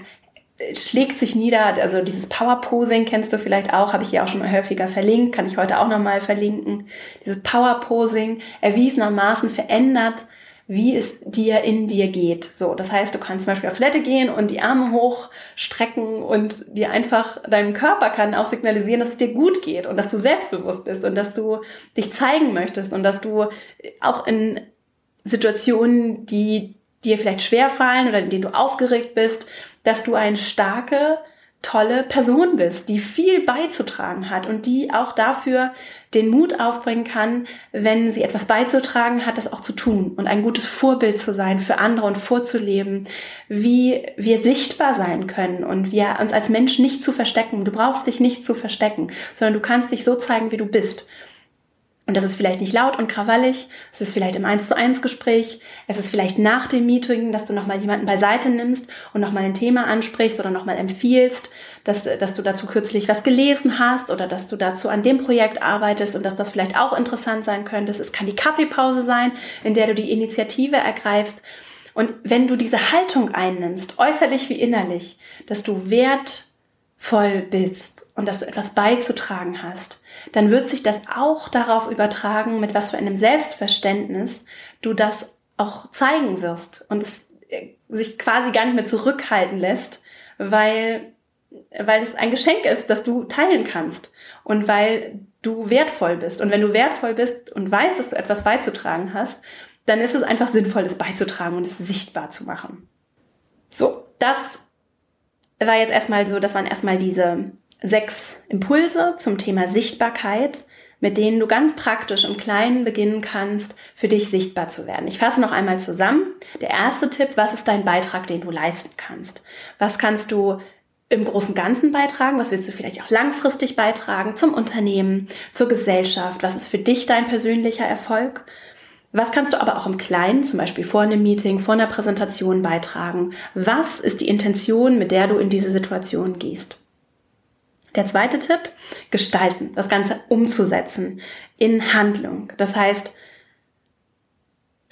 S1: schlägt sich nieder, also dieses Power Posing kennst du vielleicht auch, habe ich hier auch schon mal häufiger verlinkt, kann ich heute auch nochmal verlinken. Dieses Power Posing erwiesenermaßen verändert wie es dir in dir geht. So, das heißt, du kannst zum Beispiel auf Toilette gehen und die Arme hochstrecken und dir einfach, deinem Körper kann auch signalisieren, dass es dir gut geht und dass du selbstbewusst bist und dass du dich zeigen möchtest und dass du auch in Situationen, die dir vielleicht schwer fallen oder in denen du aufgeregt bist, dass du eine starke tolle Person bist, die viel beizutragen hat und die auch dafür den Mut aufbringen kann, wenn sie etwas beizutragen hat, das auch zu tun und ein gutes Vorbild zu sein für andere und vorzuleben, wie wir sichtbar sein können und wir uns als Mensch nicht zu verstecken. Du brauchst dich nicht zu verstecken, sondern du kannst dich so zeigen, wie du bist. Und das ist vielleicht nicht laut und krawallig, es ist vielleicht im 1 zu 1 Gespräch, es ist vielleicht nach dem Meeting, dass du nochmal jemanden beiseite nimmst und nochmal ein Thema ansprichst oder nochmal empfiehlst, dass, dass du dazu kürzlich was gelesen hast oder dass du dazu an dem Projekt arbeitest und dass das vielleicht auch interessant sein könnte. Es kann die Kaffeepause sein, in der du die Initiative ergreifst. Und wenn du diese Haltung einnimmst, äußerlich wie innerlich, dass du wertvoll bist und dass du etwas beizutragen hast, dann wird sich das auch darauf übertragen, mit was für einem Selbstverständnis du das auch zeigen wirst und es äh, sich quasi gar nicht mehr zurückhalten lässt, weil, weil es ein Geschenk ist, das du teilen kannst und weil du wertvoll bist. Und wenn du wertvoll bist und weißt, dass du etwas beizutragen hast, dann ist es einfach sinnvoll, es beizutragen und es sichtbar zu machen. So, das war jetzt erstmal so, das waren erstmal diese sechs Impulse zum Thema Sichtbarkeit, mit denen du ganz praktisch im Kleinen beginnen kannst, für dich sichtbar zu werden. Ich fasse noch einmal zusammen. Der erste Tipp, was ist dein Beitrag, den du leisten kannst? Was kannst du im großen Ganzen beitragen? Was willst du vielleicht auch langfristig beitragen zum Unternehmen, zur Gesellschaft? Was ist für dich dein persönlicher Erfolg? Was kannst du aber auch im Kleinen, zum Beispiel vor einem Meeting, vor einer Präsentation beitragen? Was ist die Intention, mit der du in diese Situation gehst? Der zweite Tipp, gestalten, das Ganze umzusetzen in Handlung. Das heißt,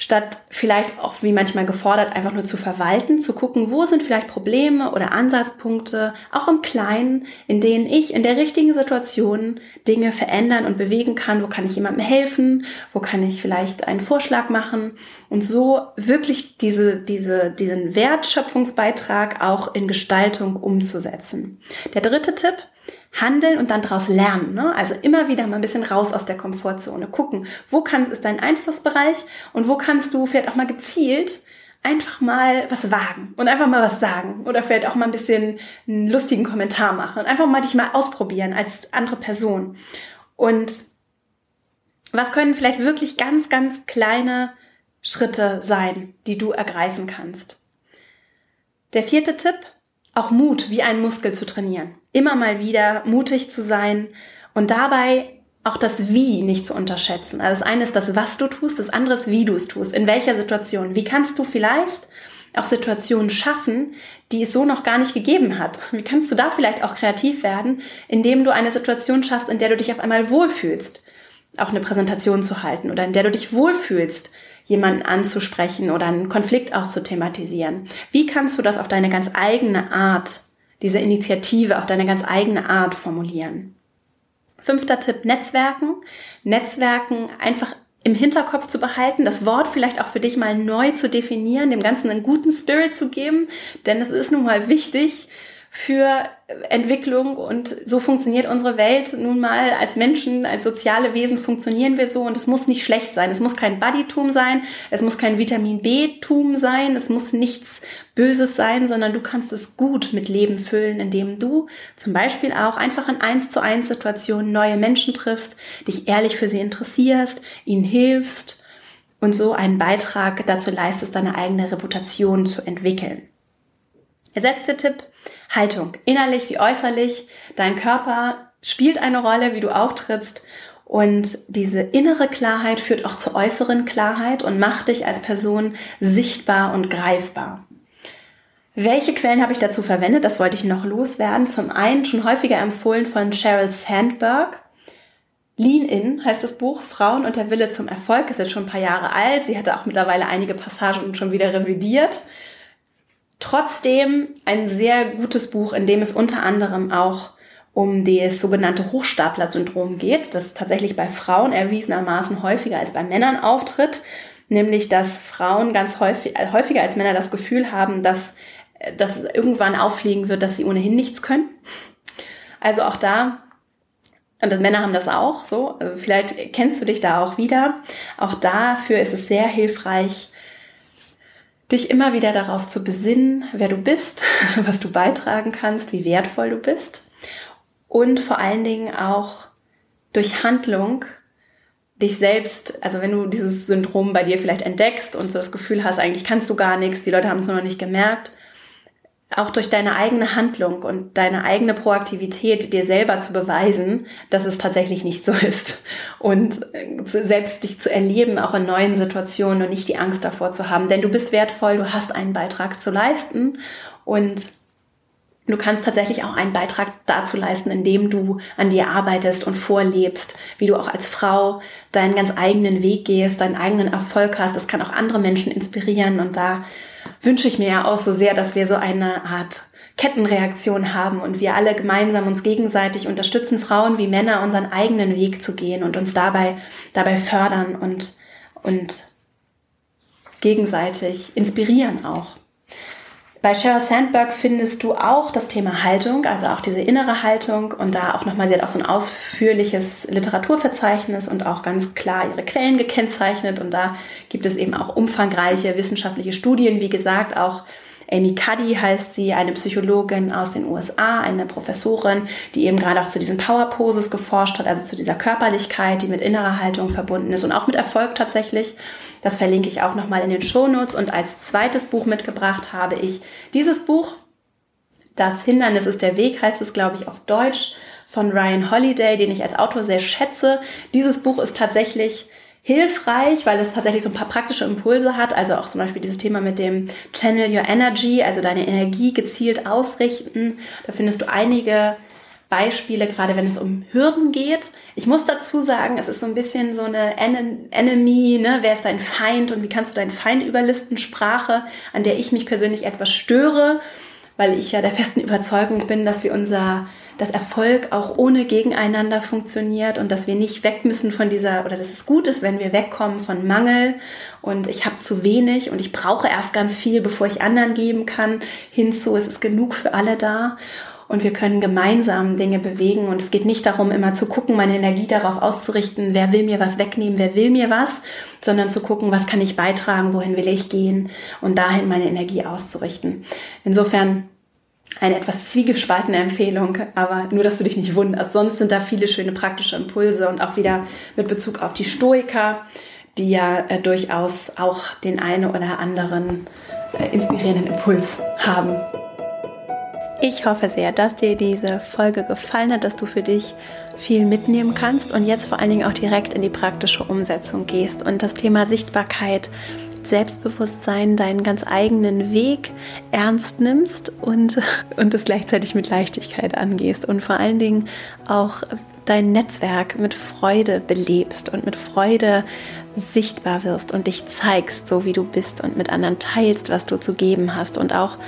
S1: statt vielleicht auch wie manchmal gefordert, einfach nur zu verwalten, zu gucken, wo sind vielleicht Probleme oder Ansatzpunkte, auch im Kleinen, in denen ich in der richtigen Situation Dinge verändern und bewegen kann, wo kann ich jemandem helfen, wo kann ich vielleicht einen Vorschlag machen und so wirklich diese, diese, diesen Wertschöpfungsbeitrag auch in Gestaltung umzusetzen. Der dritte Tipp, handeln und dann daraus lernen. Ne? Also immer wieder mal ein bisschen raus aus der Komfortzone. Gucken, wo kann, ist dein Einflussbereich und wo kannst du vielleicht auch mal gezielt einfach mal was wagen und einfach mal was sagen oder vielleicht auch mal ein bisschen einen lustigen Kommentar machen und einfach mal dich mal ausprobieren als andere Person. Und was können vielleicht wirklich ganz, ganz kleine Schritte sein, die du ergreifen kannst? Der vierte Tipp, auch Mut wie einen Muskel zu trainieren. Immer mal wieder mutig zu sein und dabei auch das Wie nicht zu unterschätzen. Also das eine ist das, was du tust, das andere ist, wie du es tust, in welcher Situation. Wie kannst du vielleicht auch Situationen schaffen, die es so noch gar nicht gegeben hat? Wie kannst du da vielleicht auch kreativ werden, indem du eine Situation schaffst, in der du dich auf einmal wohlfühlst, auch eine Präsentation zu halten oder in der du dich wohlfühlst, jemanden anzusprechen oder einen Konflikt auch zu thematisieren. Wie kannst du das auf deine ganz eigene Art, diese Initiative auf deine ganz eigene Art formulieren? Fünfter Tipp, Netzwerken. Netzwerken einfach im Hinterkopf zu behalten, das Wort vielleicht auch für dich mal neu zu definieren, dem Ganzen einen guten Spirit zu geben, denn es ist nun mal wichtig, für Entwicklung und so funktioniert unsere Welt nun mal als Menschen, als soziale Wesen funktionieren wir so und es muss nicht schlecht sein. Es muss kein Buddytum sein, es muss kein Vitamin B-Tum sein, es muss nichts Böses sein, sondern du kannst es gut mit Leben füllen, indem du zum Beispiel auch einfach in eins zu eins Situationen neue Menschen triffst, dich ehrlich für sie interessierst, ihnen hilfst und so einen Beitrag dazu leistest, deine eigene Reputation zu entwickeln. Der letzte Tipp, Haltung. Innerlich wie äußerlich. Dein Körper spielt eine Rolle, wie du auftrittst. Und diese innere Klarheit führt auch zur äußeren Klarheit und macht dich als Person sichtbar und greifbar. Welche Quellen habe ich dazu verwendet? Das wollte ich noch loswerden. Zum einen schon häufiger empfohlen von Sheryl Sandberg. Lean In heißt das Buch, Frauen und der Wille zum Erfolg, ist jetzt schon ein paar Jahre alt. Sie hatte auch mittlerweile einige Passagen schon wieder revidiert. Trotzdem ein sehr gutes Buch, in dem es unter anderem auch um das sogenannte Hochstapler-Syndrom geht, das tatsächlich bei Frauen erwiesenermaßen häufiger als bei Männern auftritt, nämlich dass Frauen ganz häufig, äh, häufiger als Männer das Gefühl haben, dass, äh, dass es irgendwann auffliegen wird, dass sie ohnehin nichts können. Also auch da, und Männer haben das auch so, also vielleicht kennst du dich da auch wieder. Auch dafür ist es sehr hilfreich, dich immer wieder darauf zu besinnen, wer du bist, was du beitragen kannst, wie wertvoll du bist und vor allen Dingen auch durch Handlung dich selbst, also wenn du dieses Syndrom bei dir vielleicht entdeckst und so das Gefühl hast, eigentlich kannst du gar nichts, die Leute haben es nur noch nicht gemerkt, auch durch deine eigene Handlung und deine eigene Proaktivität dir selber zu beweisen, dass es tatsächlich nicht so ist. Und äh, selbst dich zu erleben, auch in neuen Situationen und nicht die Angst davor zu haben. Denn du bist wertvoll, du hast einen Beitrag zu leisten und du kannst tatsächlich auch einen Beitrag dazu leisten, indem du an dir arbeitest und vorlebst, wie du auch als Frau deinen ganz eigenen Weg gehst, deinen eigenen Erfolg hast. Das kann auch andere Menschen inspirieren und da wünsche ich mir ja auch so sehr, dass wir so eine Art Kettenreaktion haben und wir alle gemeinsam uns gegenseitig unterstützen, Frauen wie Männer, unseren eigenen Weg zu gehen und uns dabei, dabei fördern und, und gegenseitig inspirieren auch. Bei Sheryl Sandberg findest du auch das Thema Haltung, also auch diese innere Haltung und da auch nochmal, sie hat auch so ein ausführliches Literaturverzeichnis und auch ganz klar ihre Quellen gekennzeichnet und da gibt es eben auch umfangreiche wissenschaftliche Studien, wie gesagt, auch Amy Cuddy heißt sie, eine Psychologin aus den USA, eine Professorin, die eben gerade auch zu diesen Power Poses geforscht hat, also zu dieser Körperlichkeit, die mit innerer Haltung verbunden ist und auch mit Erfolg tatsächlich. Das verlinke ich auch nochmal in den Shownotes. Und als zweites Buch mitgebracht habe ich dieses Buch. Das Hindernis ist der Weg, heißt es, glaube ich, auf Deutsch von Ryan Holiday, den ich als Autor sehr schätze. Dieses Buch ist tatsächlich hilfreich, weil es tatsächlich so ein paar praktische Impulse hat. Also auch zum Beispiel dieses Thema mit dem Channel Your Energy, also deine Energie gezielt ausrichten. Da findest du einige Beispiele, gerade wenn es um Hürden geht. Ich muss dazu sagen, es ist so ein bisschen so eine Enemy, ne? wer ist dein Feind und wie kannst du deinen Feind überlisten? Sprache, an der ich mich persönlich etwas störe, weil ich ja der festen Überzeugung bin, dass wir unser dass Erfolg auch ohne Gegeneinander funktioniert und dass wir nicht weg müssen von dieser, oder dass es gut ist, wenn wir wegkommen von Mangel und ich habe zu wenig und ich brauche erst ganz viel, bevor ich anderen geben kann, hinzu, es ist genug für alle da und wir können gemeinsam Dinge bewegen und es geht nicht darum, immer zu gucken, meine Energie darauf auszurichten, wer will mir was wegnehmen, wer will mir was, sondern zu gucken, was kann ich beitragen, wohin will ich gehen und dahin meine Energie auszurichten. Insofern eine etwas zwiegespaltene Empfehlung, aber nur, dass du dich nicht wunderst. Sonst sind da viele schöne praktische Impulse und auch wieder mit Bezug auf die Stoiker, die ja äh, durchaus auch den einen oder anderen äh, inspirierenden Impuls haben. Ich hoffe sehr, dass dir diese Folge gefallen hat, dass du für dich viel mitnehmen kannst und jetzt vor allen Dingen auch direkt in die praktische Umsetzung gehst und das Thema Sichtbarkeit Selbstbewusstsein, deinen ganz eigenen Weg ernst nimmst und, und es gleichzeitig mit Leichtigkeit angehst und vor allen Dingen auch dein Netzwerk mit Freude belebst und mit Freude sichtbar wirst und dich zeigst, so wie du bist und mit anderen teilst, was du zu geben hast und auch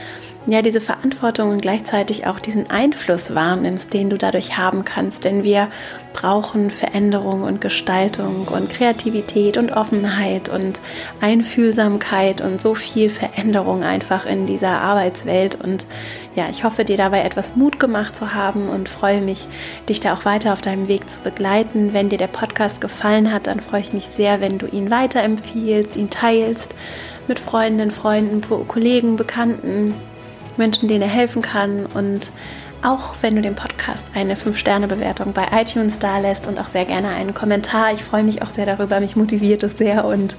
S1: ja, diese Verantwortung und gleichzeitig auch diesen Einfluss wahrnimmst, den du dadurch haben kannst. Denn wir brauchen Veränderung und Gestaltung und Kreativität und Offenheit und Einfühlsamkeit und so viel Veränderung einfach in dieser Arbeitswelt. Und ja, ich hoffe, dir dabei etwas Mut gemacht zu haben und freue mich, dich da auch weiter auf deinem Weg zu begleiten. Wenn dir der Podcast gefallen hat, dann freue ich mich sehr, wenn du ihn weiterempfiehlst, ihn teilst mit Freundinnen, Freunden, Kollegen, Bekannten Menschen, denen er helfen kann. Und auch wenn du dem Podcast eine 5-Sterne-Bewertung bei iTunes da lässt und auch sehr gerne einen Kommentar. Ich freue mich auch sehr darüber, mich motiviert es sehr und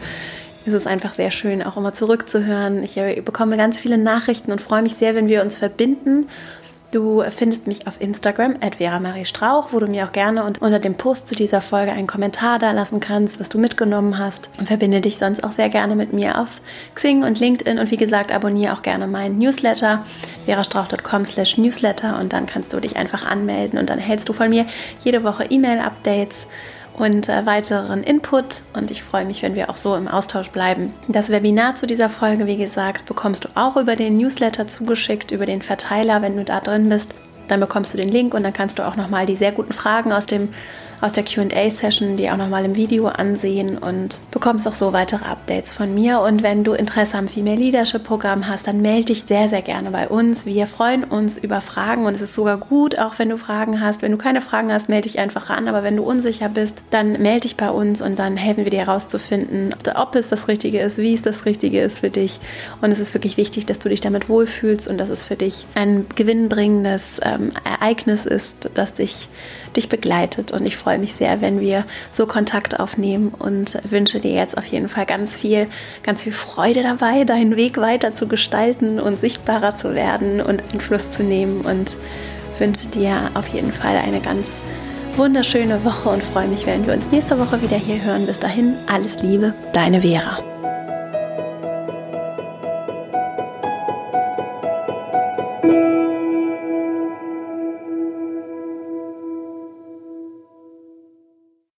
S1: es ist einfach sehr schön, auch immer zurückzuhören. Ich bekomme ganz viele Nachrichten und freue mich sehr, wenn wir uns verbinden Du findest mich auf Instagram, at Strauch, wo du mir auch gerne unter dem Post zu dieser Folge einen Kommentar da lassen kannst, was du mitgenommen hast. Und verbinde dich sonst auch sehr gerne mit mir auf Xing und LinkedIn. Und wie gesagt, abonniere auch gerne meinen Newsletter, verastrauch.com slash newsletter. Und dann kannst du dich einfach anmelden und dann erhältst du von mir jede Woche E-Mail-Updates und äh, weiteren Input. Und ich freue mich, wenn wir auch so im Austausch bleiben. Das Webinar zu dieser Folge, wie gesagt, bekommst du auch über den Newsletter zugeschickt, über den Verteiler, wenn du da drin bist. Dann bekommst du den Link und dann kannst du auch nochmal die sehr guten Fragen aus dem aus der QA-Session, die auch nochmal im Video ansehen und bekommst auch so weitere Updates von mir. Und wenn du Interesse am Female Leadership Programm hast, dann melde dich sehr, sehr gerne bei uns. Wir freuen uns über Fragen und es ist sogar gut, auch wenn du Fragen hast. Wenn du keine Fragen hast, melde dich einfach an. Aber wenn du unsicher bist, dann melde dich bei uns und dann helfen wir dir herauszufinden, ob es das Richtige ist, wie es das Richtige ist für dich. Und es ist wirklich wichtig, dass du dich damit wohlfühlst und dass es für dich ein gewinnbringendes ähm, Ereignis ist, das dich, dich begleitet. Und ich freue mich sehr, wenn wir so Kontakt aufnehmen und wünsche dir jetzt auf jeden Fall ganz viel, ganz viel Freude dabei, deinen Weg weiter zu gestalten und sichtbarer zu werden und Einfluss zu nehmen. Und wünsche dir auf jeden Fall eine ganz wunderschöne Woche und freue mich, wenn wir uns nächste Woche wieder hier hören. Bis dahin, alles Liebe, deine Vera.